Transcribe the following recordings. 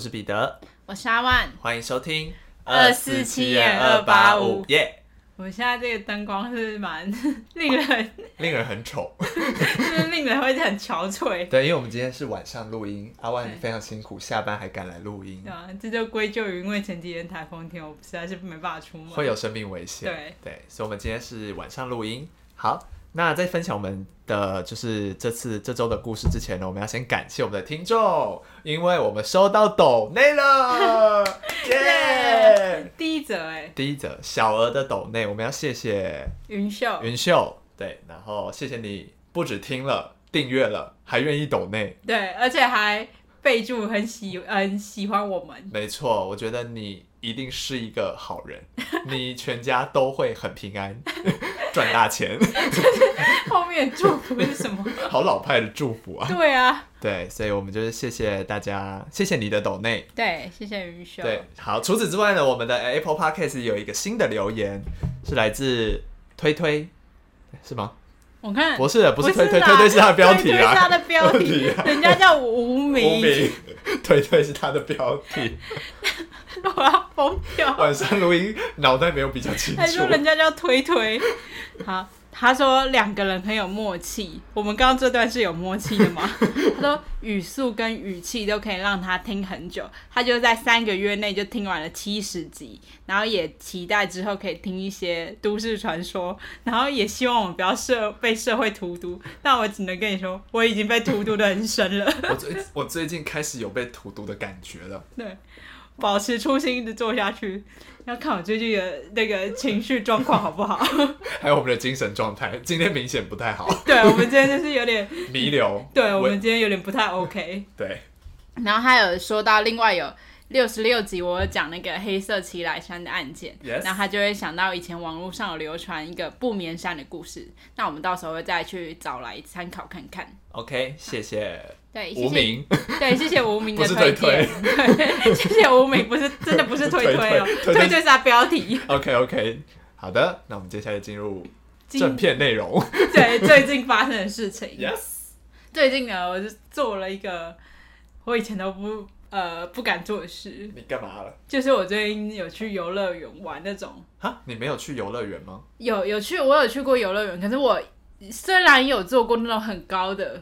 我是彼得，我是阿万，欢迎收听二四七点二八五耶。我们现在这个灯光是蛮 令人 令人很丑，就是令人会很憔悴。对，因为我们今天是晚上录音，阿万非常辛苦，下班还赶来录音。对啊，这就归咎于因为前几天台风天，我实在是没办法出门，会有生命危险。对对，所以我们今天是晚上录音。好。那在分享我们的就是这次这周的故事之前呢，我们要先感谢我们的听众，因为我们收到抖内了，耶!第一则哎，第一则小额的抖内，我们要谢谢云秀，云秀，对，然后谢谢你不止听了订阅了，还愿意抖内，对，而且还备注很喜很喜欢我们，没错，我觉得你一定是一个好人，你全家都会很平安。赚大钱，后面祝福是什么？好老派的祝福啊！对啊，对，所以我们就是谢谢大家，谢谢你的抖内，对，谢谢云秀。对，好，除此之外呢，我们的 Apple Podcast 有一个新的留言，是来自推推，是吗？我看不是，不是推推，推推是他的标题啊，是他的标题，人家叫无名，无名，推推是他的标题。我要疯掉！晚上录音，脑袋没有比较清楚。他说人家叫推推，好，他说两个人很有默契。我们刚刚这段是有默契的吗？他说语速跟语气都可以让他听很久。他就在三个月内就听完了七十集，然后也期待之后可以听一些都市传说，然后也希望我们不要社被社会荼毒。但我只能跟你说，我已经被荼毒的很深了。我最我最近开始有被荼毒的感觉了。对。保持初心，一直做下去。要看我最近的那个情绪状况好不好？还有我们的精神状态，今天明显不太好。对，我们今天就是有点弥留。对，我们今天有点不太 OK。对。然后还有说到另外有六十六集，我有讲那个黑色奇莱山的案件.然后他就会想到以前网络上有流传一个不眠山的故事。那我们到时候会再去找来参考看看。OK，谢谢。对，无名，对，谢谢无名的 推荐，对，谢谢无名，不是真的不是推推哦，推推是他标题。OK OK，好的，那我们接下来进入正片内容。对，最近发生的事情。Yes，最近呢，我就做了一个我以前都不呃不敢做的事。你干嘛了？就是我最近有去游乐园玩那种。哈，你没有去游乐园吗？有有去，我有去过游乐园，可是我虽然有做过那种很高的。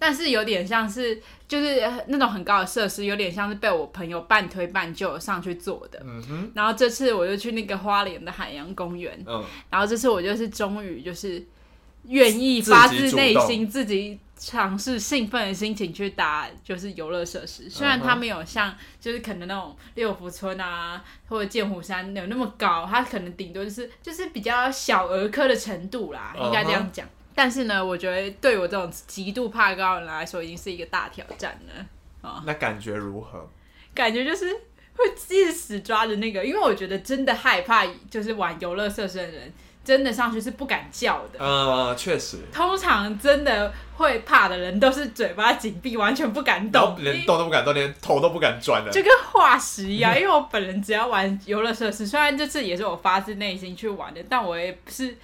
但是有点像是，就是那种很高的设施，有点像是被我朋友半推半就上去做的。嗯哼。然后这次我就去那个花莲的海洋公园。嗯。然后这次我就是终于就是愿意发自内心自己尝试兴奋的心情去打就是游乐设施，虽然它没有像就是可能那种六福村啊或者剑湖山有那么高，它可能顶多就是就是比较小儿科的程度啦，应该这样讲。但是呢，我觉得对我这种极度怕高的人来说，已经是一个大挑战了。哦，那感觉如何？感觉就是会一直死抓着那个，因为我觉得真的害怕，就是玩游乐设施的人，真的上去是不敢叫的。呃，确实。通常真的会怕的人，都是嘴巴紧闭，完全不敢动，连动都不敢动，连头都不敢转的，就跟化石一样。因为我本人只要玩游乐设施，虽然这次也是我发自内心去玩的，但我也不是。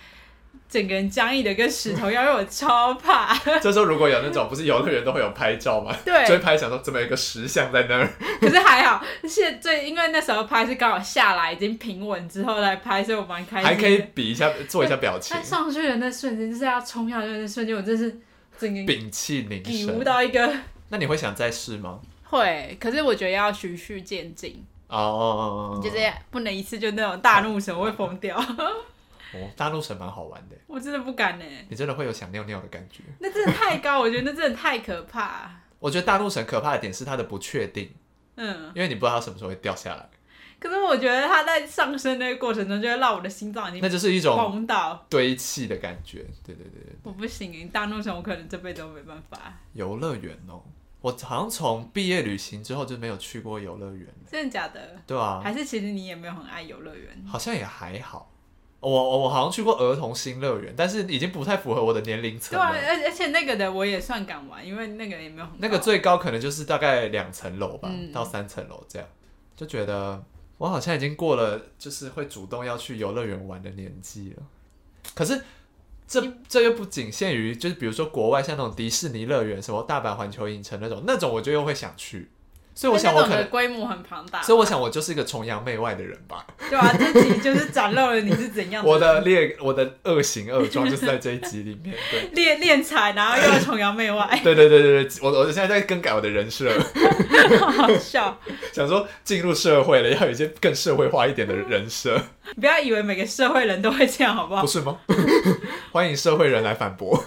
整个人僵硬的跟石头一样，因为我超怕。这时候如果有那种不是游乐园都会有拍照吗？对，就会拍想说怎么有一个石像在那儿。可是还好，现最因为那时候拍是刚好下来已经平稳之后来拍，所以我蛮开心。还可以比一下做一下表情。上去的那瞬间就是要冲下去的那瞬间，我真是整个屏气凝神，体悟到一个。那你会想再试吗？会，可是我觉得要循序渐进。哦、oh，就是不能一次就那种大怒神，我会疯掉。哦，大陆城蛮好玩的，我真的不敢呢。你真的会有想尿尿的感觉？那真的太高，我觉得那真的太可怕。我觉得大陆城可怕的点是它的不确定，嗯，因为你不知道它什么时候会掉下来。可是我觉得它在上升那个过程中，就会让我的心脏已经那就是一种堆砌的感觉。对对对对，我不行，大怒城我可能这辈子都没办法。游乐园哦，我好像从毕业旅行之后就没有去过游乐园。真的假的？对啊，还是其实你也没有很爱游乐园？好像也还好。我我好像去过儿童新乐园，但是已经不太符合我的年龄层了。对，而而且那个的我也算敢玩，因为那个也没有很高。那个最高可能就是大概两层楼吧，嗯、到三层楼这样，就觉得我好像已经过了就是会主动要去游乐园玩的年纪了。可是这这又不仅限于，就是比如说国外像那种迪士尼乐园，什么大阪环球影城那种，那种我就又会想去。所以我想我可能规模很庞大，所以我想我就是一个崇洋媚外的人吧。对啊，这集就是展露了你是怎样的。我的劣，我的恶行恶状就是在这一集里面。对，练练财，然后又要崇洋媚外。对对对对对，我我现在在更改我的人设。好 好笑。想说进入社会了，要有一些更社会化一点的人设。不要以为每个社会人都会这样，好不好？不是吗？欢迎社会人来反驳。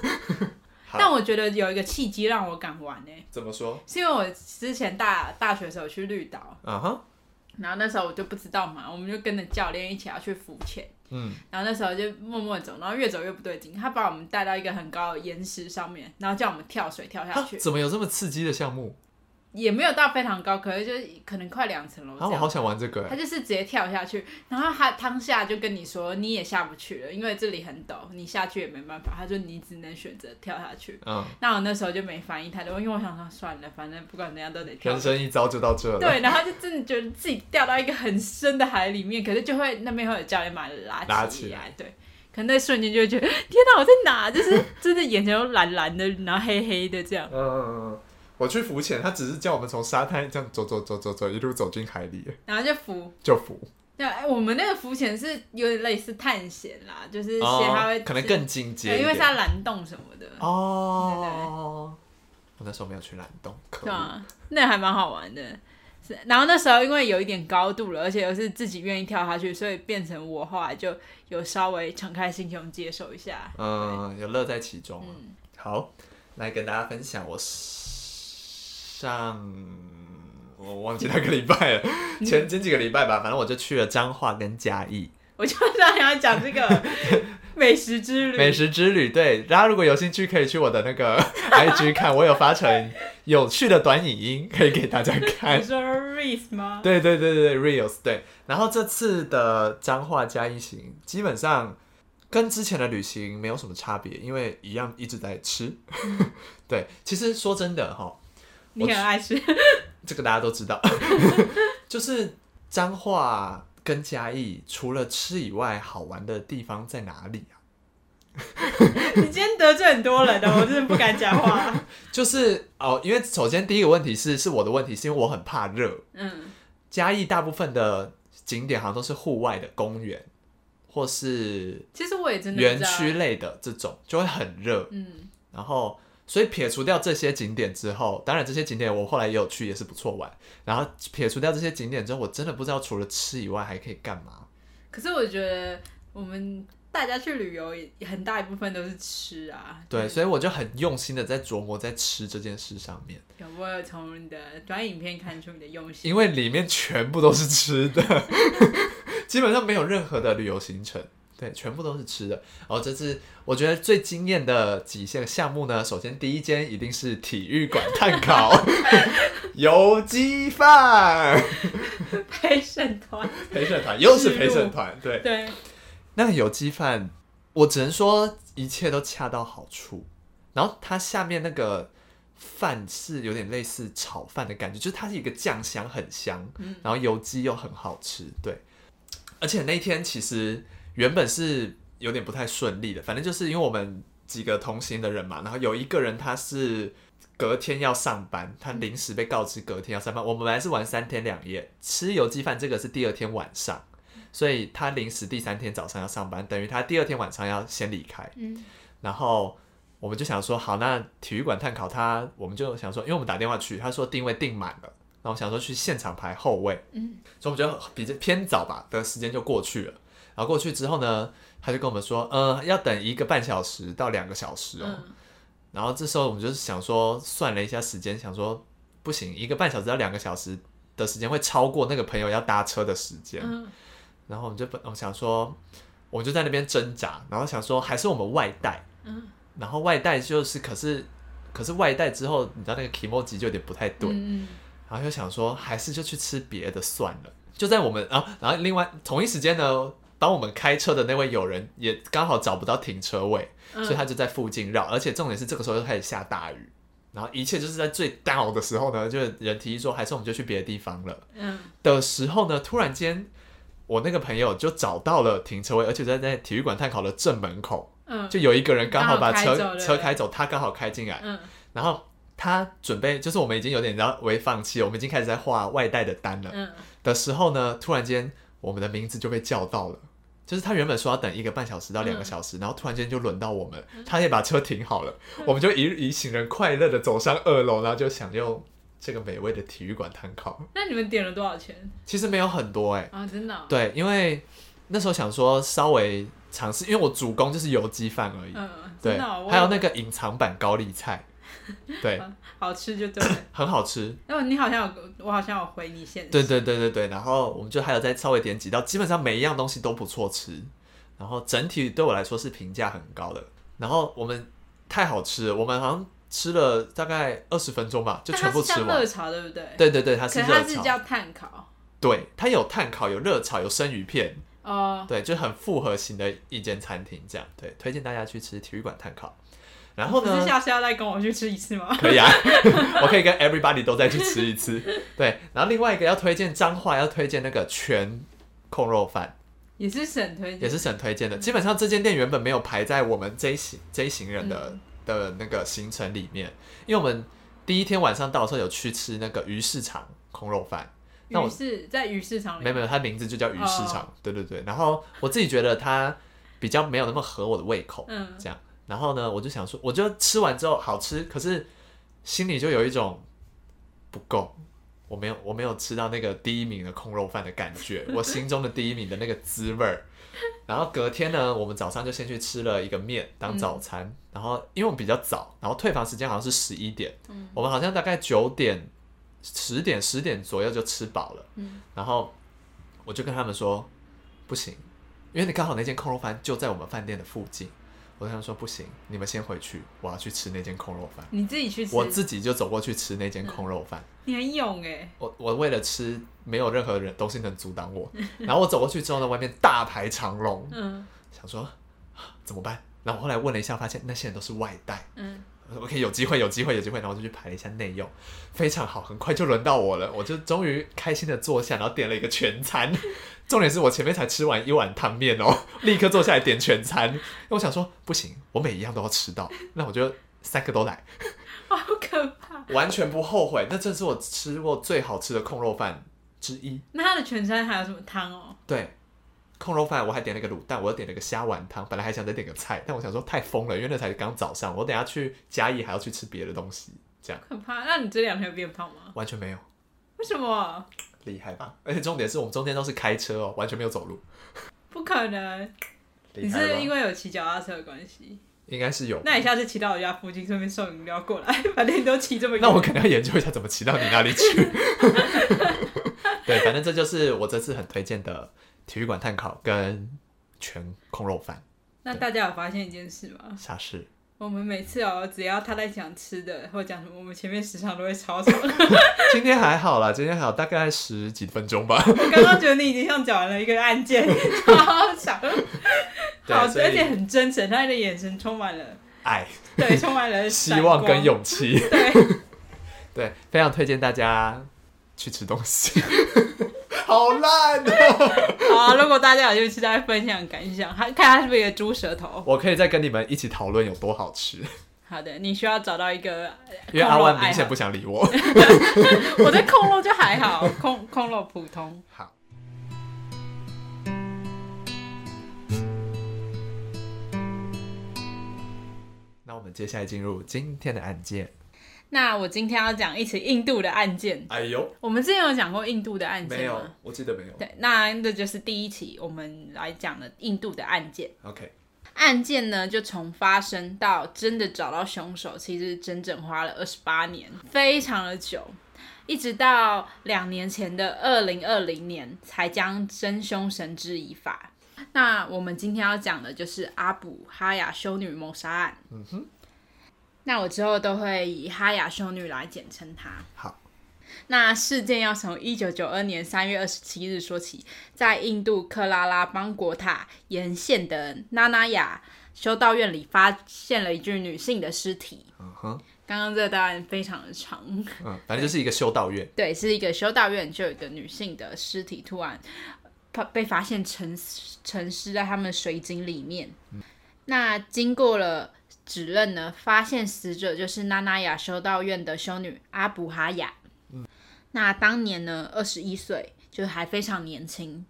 但我觉得有一个契机让我敢玩呢、欸。怎么说？是因为我之前大大学的时候去绿岛，啊哈、uh，huh. 然后那时候我就不知道嘛，我们就跟着教练一起要去浮潜，嗯，然后那时候就默默走，然后越走越不对劲，他把我们带到一个很高的岩石上面，然后叫我们跳水跳下去。怎么有这么刺激的项目？也没有到非常高，可是就是可能快两层楼。啊，我好想玩这个。他就是直接跳下去，然后他当下就跟你说，你也下不去了，因为这里很陡，你下去也没办法。他说你只能选择跳下去。嗯。那我那时候就没反应太多，因为我想说算了，反正不管怎样都得跳。人生一遭就到这了。对，然后就真的觉得自己掉到一个很深的海里面，可是就会那边会有教练把你拉起来。拉起来。对。可能那瞬间就会觉得天哪，我在哪？就是真的眼前都蓝蓝的，然后黑黑的这样。嗯嗯嗯。我去浮潜，他只是叫我们从沙滩这样走走走走走，一路走进海里，然后就浮就浮。对，哎我们那个浮潜是有点类似探险啦，就是些他会、哦、可能更进阶，因为是要蓝洞什么的。哦，对我那时候没有去蓝洞，对啊，那还蛮好玩的。是，然后那时候因为有一点高度了，而且又是自己愿意跳下去，所以变成我后来就有稍微敞开心胸接受一下，嗯，有乐在其中。嗯，好，来跟大家分享我。上我忘记那个礼拜了，前前几个礼拜吧，反正我就去了彰化跟嘉义。我就想要讲这个 美食之旅。美食之旅，对，大家如果有兴趣，可以去我的那个 IG 看，我有发成有趣的短影音，可以给大家看。你说 Reels 吗？对对对对 Reels 对。然后这次的彰化嘉义行，基本上跟之前的旅行没有什么差别，因为一样一直在吃。对，其实说真的哈。你很爱吃，这个大家都知道。就是彰化跟嘉义，除了吃以外，好玩的地方在哪里啊？你今天得罪很多人的，我真的不敢讲话。就是哦，因为首先第一个问题是是我的问题，是因为我很怕热。嗯，嘉义大部分的景点好像都是户外的公园，或是其实我也真的园区类的这种，就会很热。嗯，然后。所以撇除掉这些景点之后，当然这些景点我后来也有去，也是不错玩。然后撇除掉这些景点之后，我真的不知道除了吃以外还可以干嘛。可是我觉得我们大家去旅游，很大一部分都是吃啊。对，所以我就很用心的在琢磨在吃这件事上面。有没有从你的短影片看出你的用心？因为里面全部都是吃的，基本上没有任何的旅游行程。对，全部都是吃的。然后这次我觉得最惊艳的几项项目呢，首先第一间一定是体育馆碳烤油鸡饭，陪审团，陪审团又是陪审团，对对。那个游击饭，我只能说一切都恰到好处。然后它下面那个饭是有点类似炒饭的感觉，就是它是一个酱香很香，然后油鸡又很好吃，对。而且那天其实。原本是有点不太顺利的，反正就是因为我们几个同行的人嘛，然后有一个人他是隔天要上班，他临时被告知隔天要上班。我们本来是玩三天两夜，吃游击饭这个是第二天晚上，所以他临时第三天早上要上班，等于他第二天晚上要先离开。嗯，然后我们就想说，好，那体育馆探考他，我们就想说，因为我们打电话去，他说定位定满了，然后想说去现场排后位，嗯，所以我们觉得比较偏早吧的时间就过去了。然后过去之后呢，他就跟我们说，呃，要等一个半小时到两个小时哦。嗯、然后这时候我们就是想说，算了一下时间，想说不行，一个半小时到两个小时的时间会超过那个朋友要搭车的时间。嗯、然后我们就本我想说，我就在那边挣扎，然后想说还是我们外带。嗯、然后外带就是，可是可是外带之后，你知道那个 kimochi 就有点不太对。嗯、然后就想说，还是就去吃别的算了。就在我们，然后然后另外同一时间呢。帮我们开车的那位友人也刚好找不到停车位，嗯、所以他就在附近绕。而且重点是这个时候又开始下大雨，然后一切就是在最 down 的时候呢，就人提议说，还是我们就去别的地方了。嗯，的时候呢，突然间我那个朋友就找到了停车位，而且在在体育馆炭烤的正门口，嗯，就有一个人刚好把车开车开走，他刚好开进来，嗯，然后他准备就是我们已经有点要微放弃了，我们已经开始在画外带的单了。嗯，的时候呢，突然间我们的名字就被叫到了。就是他原本说要等一个半小时到两个小时，嗯、然后突然间就轮到我们，他也把车停好了，嗯、我们就一一行人快乐的走上二楼，然后就享用这个美味的体育馆碳烤。那你们点了多少钱？其实没有很多哎、欸。啊，真的、哦？对，因为那时候想说稍微尝试，因为我主攻就是油鸡饭而已。嗯，对。哦、还有那个隐藏版高丽菜。对，好吃就对，很好吃。那你好像有，我好像有回你现对对对对对，然后我们就还有再稍微点几道，基本上每一样东西都不错吃。然后整体对我来说是评价很高的。然后我们太好吃了，我们好像吃了大概二十分钟吧，就全部吃完。热炒对不对？对对对，它是热炒。它是叫炭烤。对，它有炭烤，有热炒，有生鱼片。哦。对，就很复合型的一间餐厅，这样对，推荐大家去吃体育馆炭烤。然后呢？是下次要再跟我去吃一次吗？可以啊，我可以跟 everybody 都再去吃一次。对，然后另外一个要推荐彰化，要推荐那个全控肉饭，也是省推荐，也是省推荐的。基本上这间店原本没有排在我们这一行这一行人的、嗯、的那个行程里面，因为我们第一天晚上到的时候有去吃那个鱼市场控肉饭。那我是在鱼市场里面，没有没有，它名字就叫鱼市场。哦、对对对，然后我自己觉得它比较没有那么合我的胃口，嗯，这样。然后呢，我就想说，我就吃完之后好吃，可是心里就有一种不够，我没有我没有吃到那个第一名的空肉饭的感觉，我心中的第一名的那个滋味儿。然后隔天呢，我们早上就先去吃了一个面当早餐，嗯、然后因为我们比较早，然后退房时间好像是十一点，嗯、我们好像大概九点、十点、十点左右就吃饱了，嗯、然后我就跟他们说不行，因为你刚好那间空肉饭就在我们饭店的附近。我想说不行，你们先回去，我要去吃那间空肉饭。你自己去吃，我自己就走过去吃那间空肉饭。你很勇哎！我我为了吃，没有任何人东西能阻挡我。然后我走过去之后呢，外面大排长龙。嗯，想说怎么办？然后后来问了一下，发现那些人都是外带。嗯。OK，有机会，有机会，有机会，然后我就去排了一下内用，非常好，很快就轮到我了，我就终于开心的坐下，然后点了一个全餐。重点是我前面才吃完一碗汤面哦，立刻坐下来点全餐。我想说不行，我每一样都要吃到，那我就三个都来，好可怕，完全不后悔。那这是我吃过最好吃的控肉饭之一。那它的全餐还有什么汤哦？对。控肉饭，我还点了个卤蛋，我又点了个虾丸汤，本来还想再点个菜，但我想说太疯了，因为那才刚早上，我等下去嘉义还要去吃别的东西，这样。可怕！那你这两天有变胖吗？完全没有。为什么？厉害吧？而且重点是我们中间都是开车哦，完全没有走路。不可能！你是因为有骑脚踏车的关系？应该是有。那你下次骑到我家附近，顺便送饮料过来，反正你都骑这么远。那我可能要研究一下怎么骑到你那里去。对，反正这就是我这次很推荐的。体育馆探烤跟全空肉饭，那大家有发现一件事吗？啥事？我们每次哦，只要他在讲吃的或讲什么，我们前面时常都会超长。今天还好啦，今天还好，大概十几分钟吧。我刚刚觉得你已经像讲完了一个案件，超长。好，而且很真诚，他的眼神充满了爱，对，充满了 希望跟勇气。对，对，非常推荐大家去吃东西。好烂哦、喔！好，如果大家有兴趣，再分享感想，看它是不是一个猪舌头。我可以再跟你们一起讨论有多好吃。好的，你需要找到一个，因为阿万明显不想理我。我对空肉就还好，空空肉普通。好。那我们接下来进入今天的案件。那我今天要讲一起印度的案件。哎呦，我们之前有讲过印度的案件吗？没有，我记得没有。对，那这就是第一起我们来讲的印度的案件。OK，案件呢，就从发生到真的找到凶手，其实整整花了二十八年，非常的久，一直到两年前的二零二零年才将真凶绳之以法。那我们今天要讲的就是阿卜哈雅修女谋杀案。嗯哼。那我之后都会以哈雅修女来简称她。好，那事件要从一九九二年三月二十七日说起，在印度克拉拉邦国塔沿线的纳纳雅修道院里发现了一具女性的尸体。嗯哼，刚刚这个答案非常的长。嗯，反正就是一个修道院。对，是一个修道院，就有一个女性的尸体突然被发现沉沉尸在他们水井里面。嗯，那经过了。指认呢，发现死者就是娜娜雅修道院的修女阿布哈雅。嗯，那当年呢，二十一岁，就还非常年轻。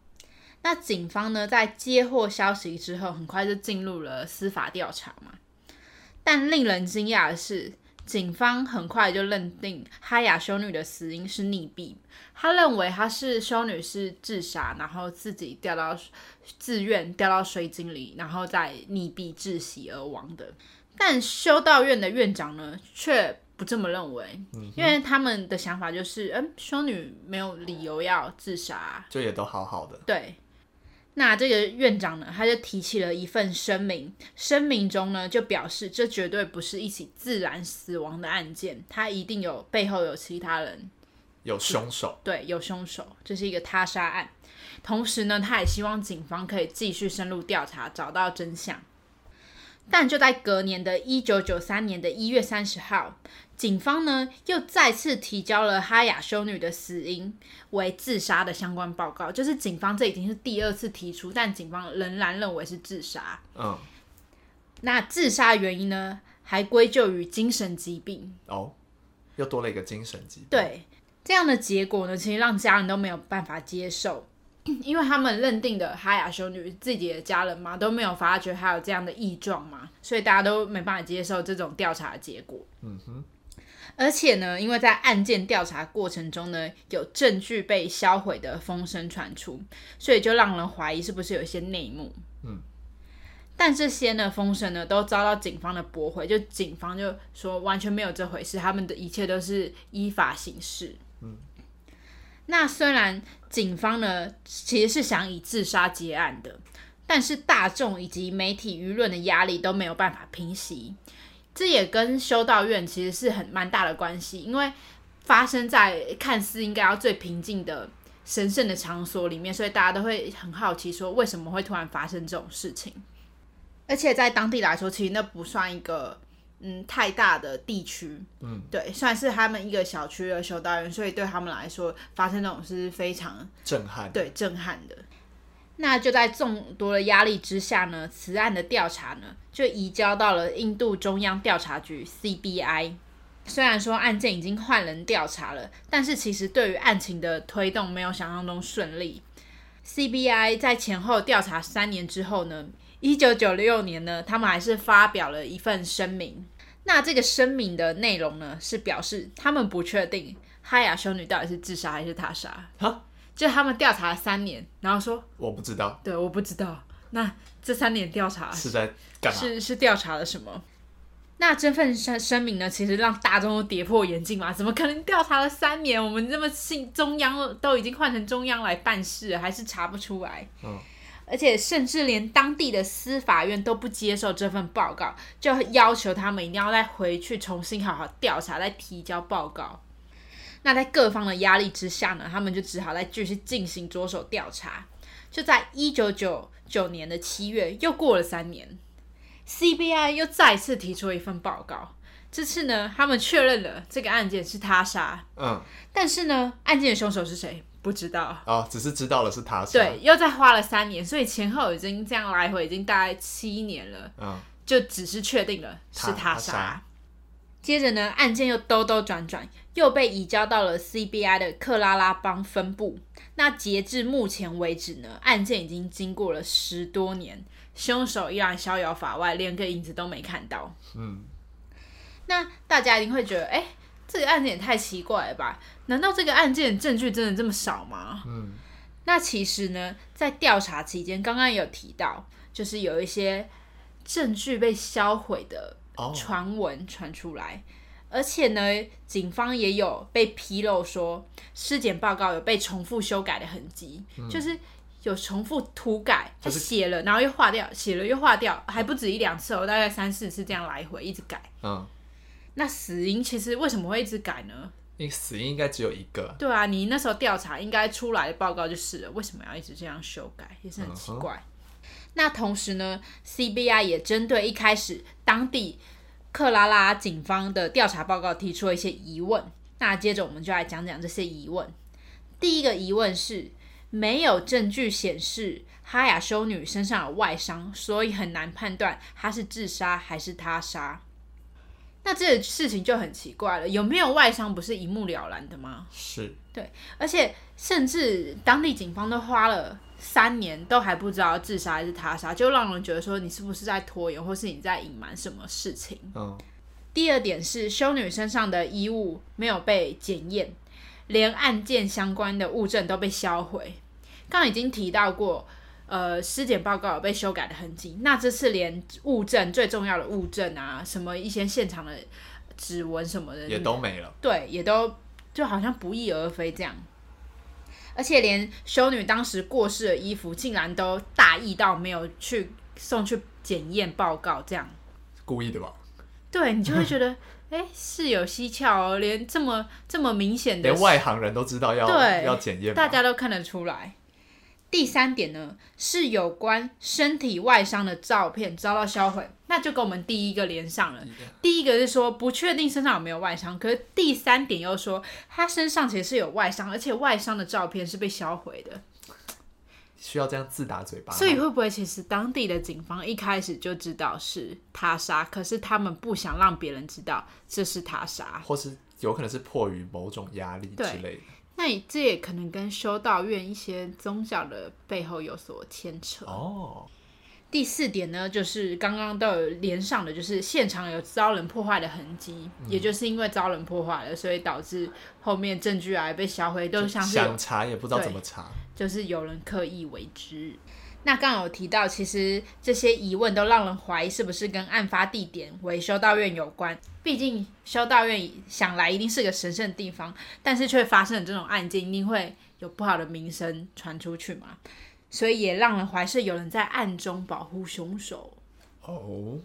那警方呢，在接获消息之后，很快就进入了司法调查嘛。但令人惊讶的是，警方很快就认定哈雅修女的死因是溺毙。他认为她是修女是自杀，然后自己掉到自愿掉到水井里，然后再溺毙窒息而亡的。但修道院的院长呢，却不这么认为，嗯、因为他们的想法就是，嗯，修女没有理由要自杀，就也都好好的。对。那这个院长呢，他就提起了一份声明，声明中呢就表示，这绝对不是一起自然死亡的案件，他一定有背后有其他人，有凶手，对，有凶手，这是一个他杀案。同时呢，他也希望警方可以继续深入调查，找到真相。但就在隔年的一九九三年的一月三十号，警方呢又再次提交了哈雅修女的死因为自杀的相关报告。就是警方这已经是第二次提出，但警方仍然认为是自杀。嗯，那自杀原因呢，还归咎于精神疾病。哦，又多了一个精神疾病。对，这样的结果呢，其实让家人都没有办法接受。因为他们认定的哈雅修女自己的家人嘛，都没有发觉还有这样的异状嘛，所以大家都没办法接受这种调查的结果。嗯哼。而且呢，因为在案件调查过程中呢，有证据被销毁的风声传出，所以就让人怀疑是不是有一些内幕。嗯。但这些呢风声呢都遭到警方的驳回，就警方就说完全没有这回事，他们的一切都是依法行事。嗯。那虽然警方呢其实是想以自杀结案的，但是大众以及媒体舆论的压力都没有办法平息。这也跟修道院其实是很蛮大的关系，因为发生在看似应该要最平静的神圣的场所里面，所以大家都会很好奇说为什么会突然发生这种事情。而且在当地来说，其实那不算一个。嗯，太大的地区，嗯，对，算是他们一个小区的修道院，所以对他们来说，发生这种事是非常震撼，对，震撼的。那就在众多的压力之下呢，此案的调查呢，就移交到了印度中央调查局 （CBI）。虽然说案件已经换人调查了，但是其实对于案情的推动没有想象中顺利。CBI 在前后调查三年之后呢，一九九六年呢，他们还是发表了一份声明。那这个声明的内容呢，是表示他们不确定哈雅修女到底是自杀还是他杀。哈，就他们调查了三年，然后说我不知道。对，我不知道。那这三年调查是在干嘛？是是调查了什么？那这份声声明呢，其实让大众都跌破眼镜嘛？怎么可能调查了三年？我们这么信中央都已经换成中央来办事，还是查不出来？嗯。而且甚至连当地的司法院都不接受这份报告，就要求他们一定要再回去重新好好调查，再提交报告。那在各方的压力之下呢，他们就只好再继续进行着手调查。就在一九九九年的七月，又过了三年，CBI 又再次提出了一份报告。这次呢，他们确认了这个案件是他杀。嗯，但是呢，案件的凶手是谁？不知道哦，只是知道了是他杀。对，又再花了三年，所以前后已经这样来回，已经大概七年了。嗯，就只是确定了是他杀。接着呢，案件又兜兜转转，又被移交到了 CBI 的克拉拉邦分部。那截至目前为止呢，案件已经经过了十多年，凶手依然逍遥法外，连个影子都没看到。嗯，那大家一定会觉得，哎。这个案件也太奇怪了吧？难道这个案件证据真的这么少吗？嗯，那其实呢，在调查期间，刚刚有提到，就是有一些证据被销毁的传闻传出来，哦、而且呢，警方也有被披露说，尸检报告有被重复修改的痕迹，嗯、就是有重复涂改，他写了，然后又划掉，写了又划掉，还不止一两次哦，大概三四次这样来回一直改。嗯。那死因其实为什么会一直改呢？你死因应该只有一个。对啊，你那时候调查应该出来的报告就是了，为什么要一直这样修改，也是很奇怪。Uh. 那同时呢，CBI 也针对一开始当地克拉拉警方的调查报告提出了一些疑问。那接着我们就来讲讲这些疑问。第一个疑问是，没有证据显示哈雅修女身上有外伤，所以很难判断她是自杀还是他杀。那这个事情就很奇怪了，有没有外伤不是一目了然的吗？是，对，而且甚至当地警方都花了三年，都还不知道自杀还是他杀，就让人觉得说你是不是在拖延，或是你在隐瞒什么事情？嗯。第二点是修女身上的衣物没有被检验，连案件相关的物证都被销毁。刚刚已经提到过。呃，尸检报告有被修改的痕迹，那这次连物证最重要的物证啊，什么一些现场的指纹什么的，也都没了。对，也都就好像不翼而飞这样。而且连修女当时过世的衣服，竟然都大意到没有去送去检验报告，这样。故意的吧？对，你就会觉得，哎，事有蹊跷哦，连这么这么明显的，连外行人都知道要对要检验，大家都看得出来。第三点呢，是有关身体外伤的照片遭到销毁，那就跟我们第一个连上了。第一个是说不确定身上有没有外伤，可是第三点又说他身上其实是有外伤，而且外伤的照片是被销毁的。需要这样自打嘴巴？所以会不会其实当地的警方一开始就知道是他杀，可是他们不想让别人知道这是他杀，或是有可能是迫于某种压力之类的。那这也可能跟修道院一些宗教的背后有所牵扯哦。第四点呢，就是刚刚都有连上的，就是现场有遭人破坏的痕迹，嗯，也就是因为遭人破坏了，所以导致后面证据啊被销毁，都像是想查也不知道怎么查，就是有人刻意为之。那刚有提到，其实这些疑问都让人怀疑是不是跟案发地点为修道院有关。毕竟修道院想来一定是个神圣的地方，但是却发生了这种案件，一定会有不好的名声传出去嘛。所以也让人怀疑是有人在暗中保护凶手。哦。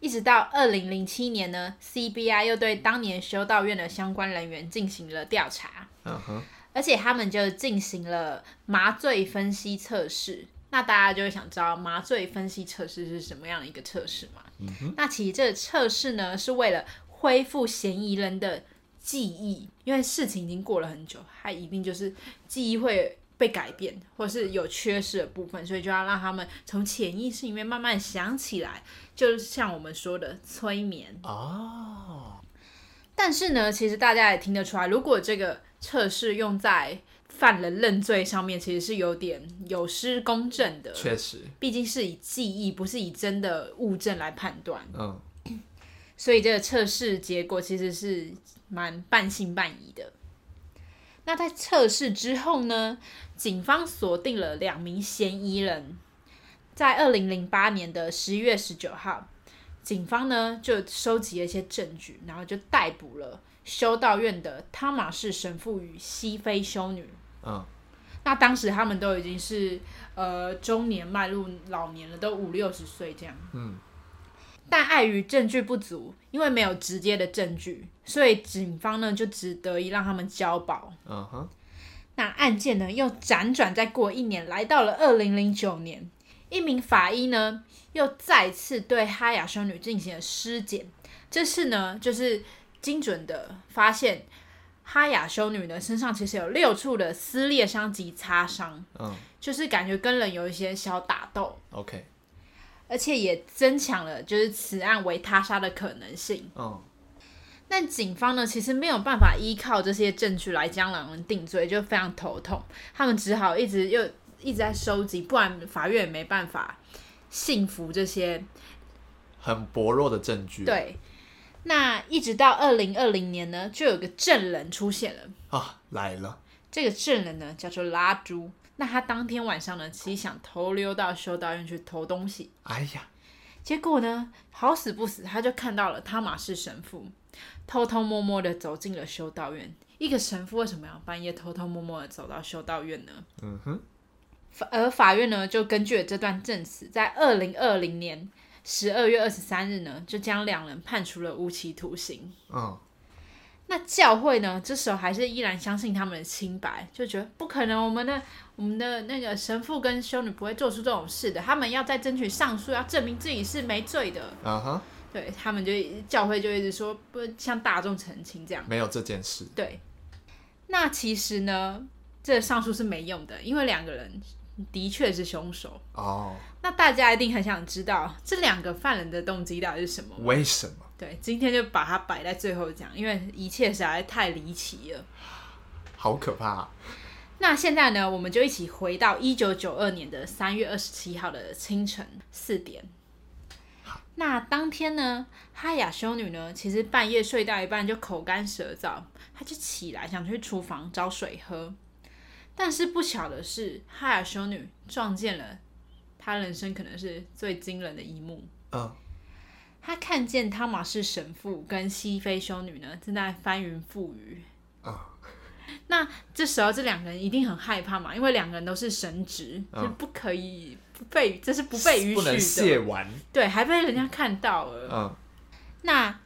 一直到二零零七年呢，CBI 又对当年修道院的相关人员进行了调查。嗯哼。而且他们就进行了麻醉分析测试，那大家就会想知道麻醉分析测试是什么样的一个测试嘛？嗯。那其实这个测试呢，是为了恢复嫌疑人的记忆，因为事情已经过了很久，他一定就是记忆会被改变，或是有缺失的部分，所以就要让他们从潜意识里面慢慢想起来，就像我们说的催眠哦。但是呢，其实大家也听得出来，如果这个测试用在犯人认罪上面，其实是有点有失公正的。确实，毕竟是以记忆，不是以真的物证来判断。嗯，所以这个测试结果其实是蛮半信半疑的。那在测试之后呢，警方锁定了两名嫌疑人，在二零零八年的十一月十九号，警方呢就收集了一些证据，然后就逮捕了。修道院的汤马士神父与西非修女，嗯，那当时他们都已经是呃中年迈入老年了，都五六十岁这样，嗯，但碍于证据不足，因为没有直接的证据，所以警方呢就只得以让他们交保。嗯哼，那案件呢又辗转再过一年，来到了二零零九年，一名法医呢又再次对哈雅修女进行了尸检，这次呢就是。精准的发现，哈雅修女呢身上其实有六处的撕裂伤及擦伤，嗯，就是感觉跟人有一些小打斗，OK，而且也增强了就是此案为他杀的可能性，嗯，但警方呢其实没有办法依靠这些证据来将两人定罪，就非常头痛，他们只好一直又一直在收集，不然法院也没办法信服这些。很薄弱的证据，对。那一直到二零二零年呢，就有个证人出现了啊，来了。这个证人呢叫做拉朱，那他当天晚上呢，其实想偷溜到修道院去偷东西。哎呀，结果呢，好死不死，他就看到了汤马士神父偷偷摸摸的走进了修道院。一个神父为什么要半夜偷偷摸摸的走到修道院呢？嗯哼。而法院呢，就根据了这段证词，在二零二零年。十二月二十三日呢，就将两人判处了无期徒刑。嗯，那教会呢，这时候还是依然相信他们的清白，就觉得不可能，我们的我们的那个神父跟修女不会做出这种事的，他们要再争取上诉，要证明自己是没罪的。嗯哼，对他们就教会就一直说不向大众澄清这样，没有这件事。对，那其实呢，这个上诉是没用的，因为两个人的确是凶手。哦，那大家一定很想知道这两个犯人的动机到底是什么？为什么？对，今天就把它摆在最后讲，因为一切实在太离奇了，好可怕啊。那现在呢，我们就一起回到一九九二年的三月二十七号的清晨四点。那当天呢，哈雅修女呢，其实半夜睡到一半就口干舌燥，她就起来想去厨房找水喝。但是不巧的是，哈尔修女撞见了她人生可能是最惊人的一幕。嗯，她看见汤马士神父跟西非修女呢正在翻云覆雨。嗯 那这时候这两个人一定很害怕嘛，因为两个人都是神职，嗯、就不可以不被，这是不被允许的，不能亵玩。对，还被人家看到了。嗯。那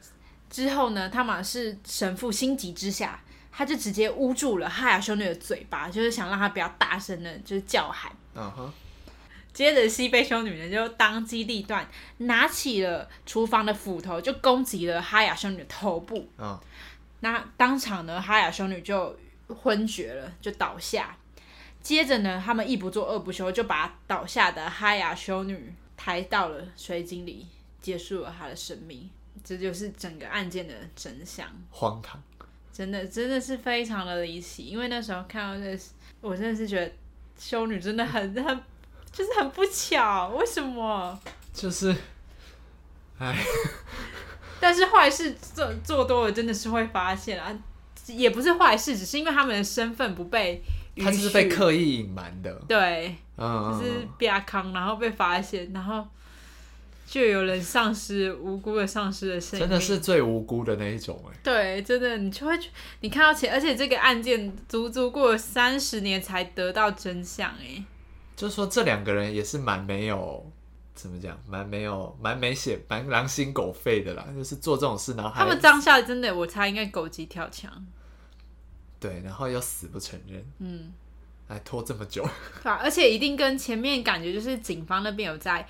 之后呢？汤马士神父心急之下，他就直接捂住了哈雅修女的嘴巴，就是想让她不要大声的，就是叫喊。嗯哼。接着西贝修女呢，就当机立断，拿起了厨房的斧头，就攻击了哈雅修女的头部。嗯。那当场呢，哈雅修女就。昏厥了，就倒下。接着呢，他们一不做二不休，就把倒下的哈雅修女抬到了水井里，结束了她的生命。这就是整个案件的真相。荒唐，真的真的是非常的离奇。因为那时候看到这，我真的是觉得修女真的很很，就是很不巧。为什么？就是，哎，但是坏事做做多了，真的是会发现啊。也不是坏事，只是因为他们的身份不被，他就是被刻意隐瞒的。对，嗯，就是比较康，然后被发现，然后就有人丧失无辜的丧失了生命，真的是最无辜的那一种哎。对，真的，你就会你看到前，而且这个案件足足过了三十年才得到真相哎。就是说，这两个人也是蛮没有。怎么讲？蛮没有，蛮没血，蛮狼心狗肺的啦。就是做这种事，然后他们当下真的，我猜应该狗急跳墙。对，然后又死不承认，嗯，还拖这么久。对啊，而且一定跟前面感觉就是警方那边有在，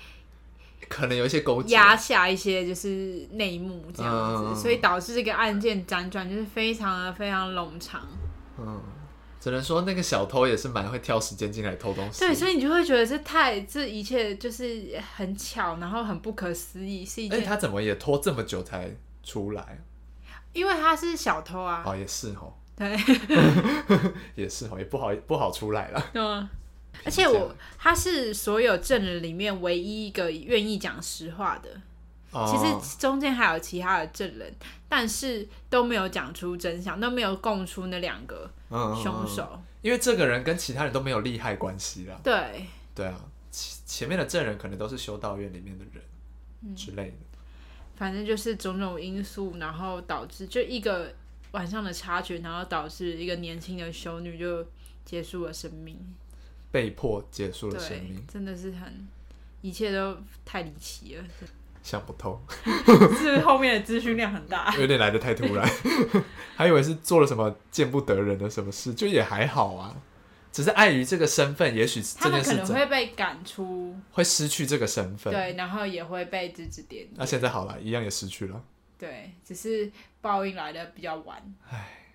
可能有一些勾结，压下一些就是内幕这样子，嗯，所以导致这个案件辗转就是非常的非常冗长。嗯。只能说那个小偷也是蛮会挑时间进来偷东西。对，所以你就会觉得这太这一切就是很巧，然后很不可思议，是一件。他怎么也拖这么久才出来？因为他是小偷啊。哦，也是哦。对，也是哦，也不好不好出来了。对啊。而且我他是所有证人里面唯一一个愿意讲实话的。其实中间还有其他的证人，但是都没有讲出真相，都没有供出那两个凶手，嗯嗯嗯。因为这个人跟其他人都没有利害关系啦。对。对啊，前前面的证人可能都是修道院里面的人，嗯、之类的。反正就是种种因素，然后导致就一个晚上的插曲，然后导致一个年轻的修女就结束了生命，被迫结束了生命，真的是很，一切都太离奇了。想不通，是后面的资讯量很大，有点来的太突然，还以为是做了什么见不得人的什么事，就也还好啊，只是碍于这个身份，也许这可能会被赶出，会失去这个身份，对，然后也会被指指点点。那、啊、现在好了，一样也失去了，对，只是报应来的比较晚，唉，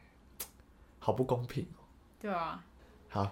好不公平哦，对啊，好，